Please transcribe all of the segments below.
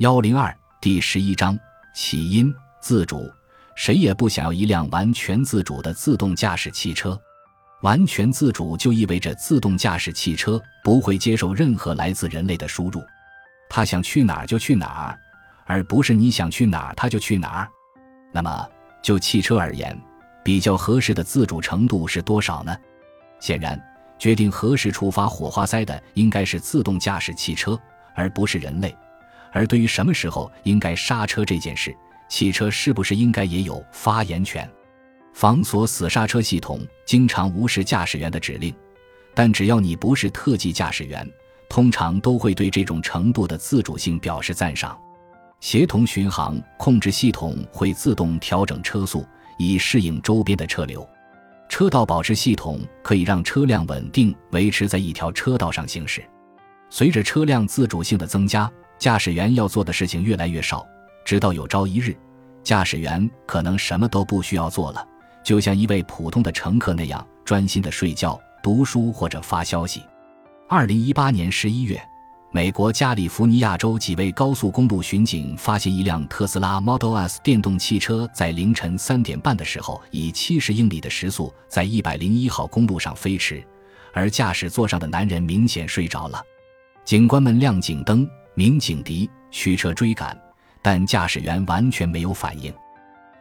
幺零二第十一章起因自主。谁也不想要一辆完全自主的自动驾驶汽车。完全自主就意味着自动驾驶汽车不会接受任何来自人类的输入，它想去哪儿就去哪儿，而不是你想去哪儿它就去哪儿。那么，就汽车而言，比较合适的自主程度是多少呢？显然，决定何时触发火花塞的应该是自动驾驶汽车，而不是人类。而对于什么时候应该刹车这件事，汽车是不是应该也有发言权？防锁死刹车系统经常无视驾驶员的指令，但只要你不是特技驾驶员，通常都会对这种程度的自主性表示赞赏。协同巡航控制系统会自动调整车速，以适应周边的车流。车道保持系统可以让车辆稳定维持在一条车道上行驶。随着车辆自主性的增加，驾驶员要做的事情越来越少，直到有朝一日，驾驶员可能什么都不需要做了。就像一位普通的乘客那样专心的睡觉、读书或者发消息。二零一八年十一月，美国加利福尼亚州几位高速公路巡警发现一辆特斯拉 Model S 电动汽车在凌晨三点半的时候以七十英里的时速在一百零一号公路上飞驰，而驾驶座上的男人明显睡着了。警官们亮警灯、鸣警笛、驱车追赶，但驾驶员完全没有反应。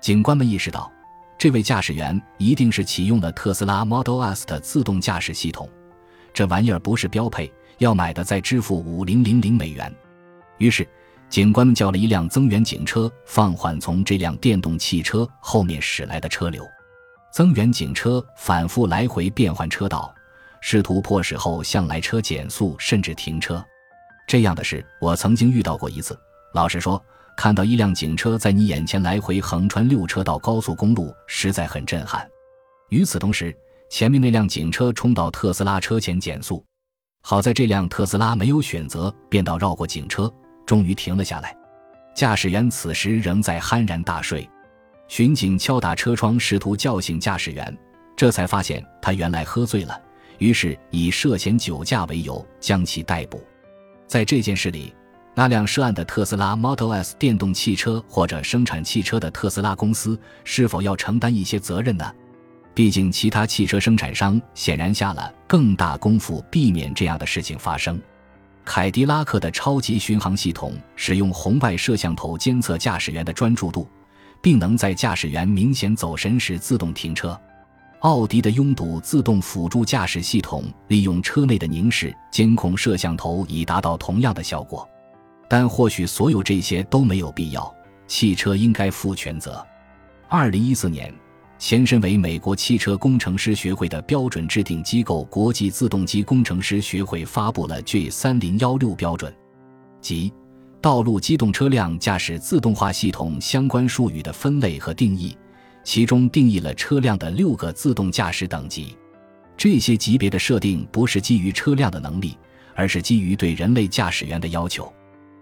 警官们意识到。这位驾驶员一定是启用了特斯拉 Model S 的自动驾驶系统，这玩意儿不是标配，要买的再支付五零零零美元。于是，警官们叫了一辆增援警车，放缓从这辆电动汽车后面驶来的车流。增援警车反复来回变换车道，试图迫使后向来车减速甚至停车。这样的事我曾经遇到过一次。老实说。看到一辆警车在你眼前来回横穿六车道高速公路，实在很震撼。与此同时，前面那辆警车冲到特斯拉车前减速，好在这辆特斯拉没有选择变道绕过警车，终于停了下来。驾驶员此时仍在酣然大睡。巡警敲打车窗，试图叫醒驾驶员，这才发现他原来喝醉了，于是以涉嫌酒驾为由将其逮捕。在这件事里。那辆涉案的特斯拉 Model S 电动汽车或者生产汽车的特斯拉公司是否要承担一些责任呢？毕竟其他汽车生产商显然下了更大功夫避免这样的事情发生。凯迪拉克的超级巡航系统使用红外摄像头监测驾驶员的专注度，并能在驾驶员明显走神时自动停车。奥迪的拥堵自动辅助驾驶系统利用车内的凝视监控摄像头，以达到同样的效果。但或许所有这些都没有必要，汽车应该负全责。二零一四年，前身为美国汽车工程师学会的标准制定机构国际自动机工程师学会发布了 G 三零幺六标准，即道路机动车辆驾驶自动化系统相关术语的分类和定义，其中定义了车辆的六个自动驾驶等级。这些级别的设定不是基于车辆的能力，而是基于对人类驾驶员的要求。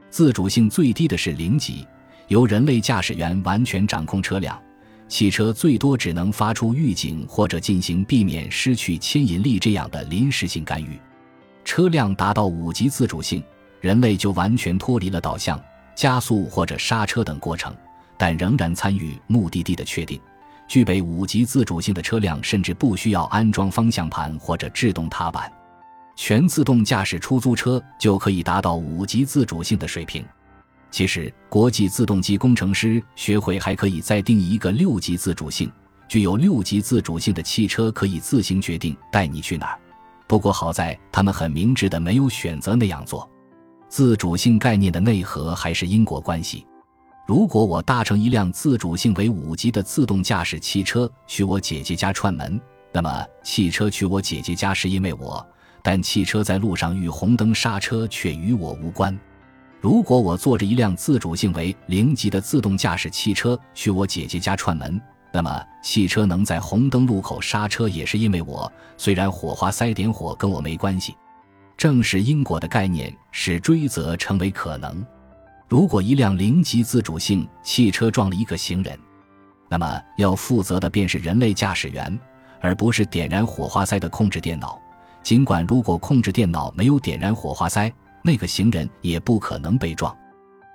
自主性最低的是零级，由人类驾驶员完全掌控车辆，汽车最多只能发出预警或者进行避免失去牵引力这样的临时性干预。车辆达到五级自主性，人类就完全脱离了导向、加速或者刹车等过程，但仍然参与目的地的确定。具备五级自主性的车辆甚至不需要安装方向盘或者制动踏板。全自动驾驶出租车就可以达到五级自主性的水平。其实，国际自动机工程师学会还可以再定义一个六级自主性。具有六级自主性的汽车可以自行决定带你去哪儿。不过好在他们很明智的没有选择那样做。自主性概念的内核还是因果关系。如果我搭乘一辆自主性为五级的自动驾驶汽车去我姐姐家串门，那么汽车去我姐姐家是因为我。但汽车在路上遇红灯刹车却与我无关。如果我坐着一辆自主性为零级的自动驾驶汽车去我姐姐家串门，那么汽车能在红灯路口刹车也是因为我。虽然火花塞点火跟我没关系。正是因果的概念使追责成为可能。如果一辆零级自主性汽车撞了一个行人，那么要负责的便是人类驾驶员，而不是点燃火花塞的控制电脑。尽管如果控制电脑没有点燃火花塞，那个行人也不可能被撞。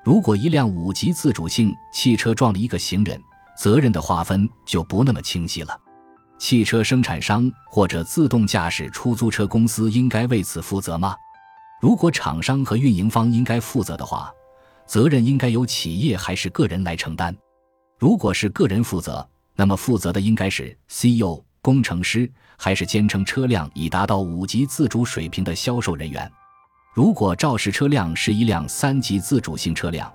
如果一辆五级自主性汽车撞了一个行人，责任的划分就不那么清晰了。汽车生产商或者自动驾驶出租车公司应该为此负责吗？如果厂商和运营方应该负责的话，责任应该由企业还是个人来承担？如果是个人负责，那么负责的应该是 CEO、工程师，还是坚称车辆已达到五级自主水平的销售人员？如果肇事车辆是一辆三级自主性车辆，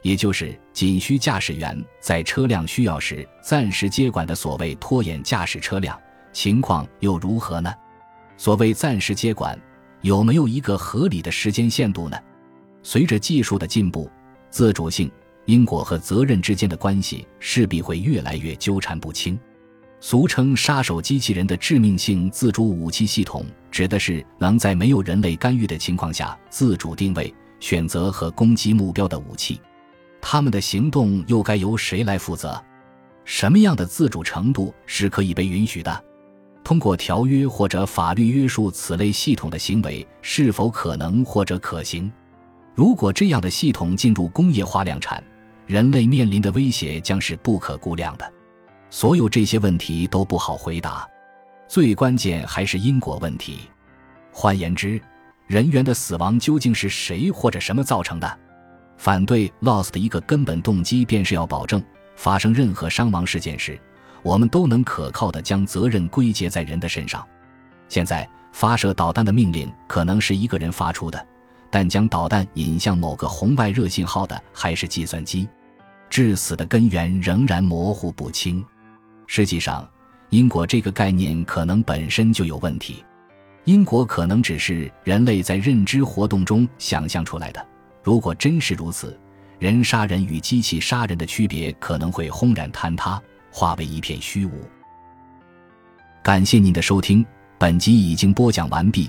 也就是仅需驾驶员在车辆需要时暂时接管的所谓拖延驾驶车辆，情况又如何呢？所谓暂时接管，有没有一个合理的时间限度呢？随着技术的进步，自主性、因果和责任之间的关系势必会越来越纠缠不清。俗称“杀手机器人”的致命性自主武器系统，指的是能在没有人类干预的情况下自主定位、选择和攻击目标的武器。他们的行动又该由谁来负责？什么样的自主程度是可以被允许的？通过条约或者法律约束此类系统的行为是否可能或者可行？如果这样的系统进入工业化量产，人类面临的威胁将是不可估量的。所有这些问题都不好回答，最关键还是因果问题。换言之，人员的死亡究竟是谁或者什么造成的？反对 loss 的一个根本动机，便是要保证发生任何伤亡事件时，我们都能可靠的将责任归结在人的身上。现在发射导弹的命令可能是一个人发出的，但将导弹引向某个红外热信号的还是计算机。致死的根源仍然模糊不清。实际上，因果这个概念可能本身就有问题。因果可能只是人类在认知活动中想象出来的。如果真是如此，人杀人与机器杀人的区别可能会轰然坍塌，化为一片虚无。感谢您的收听，本集已经播讲完毕。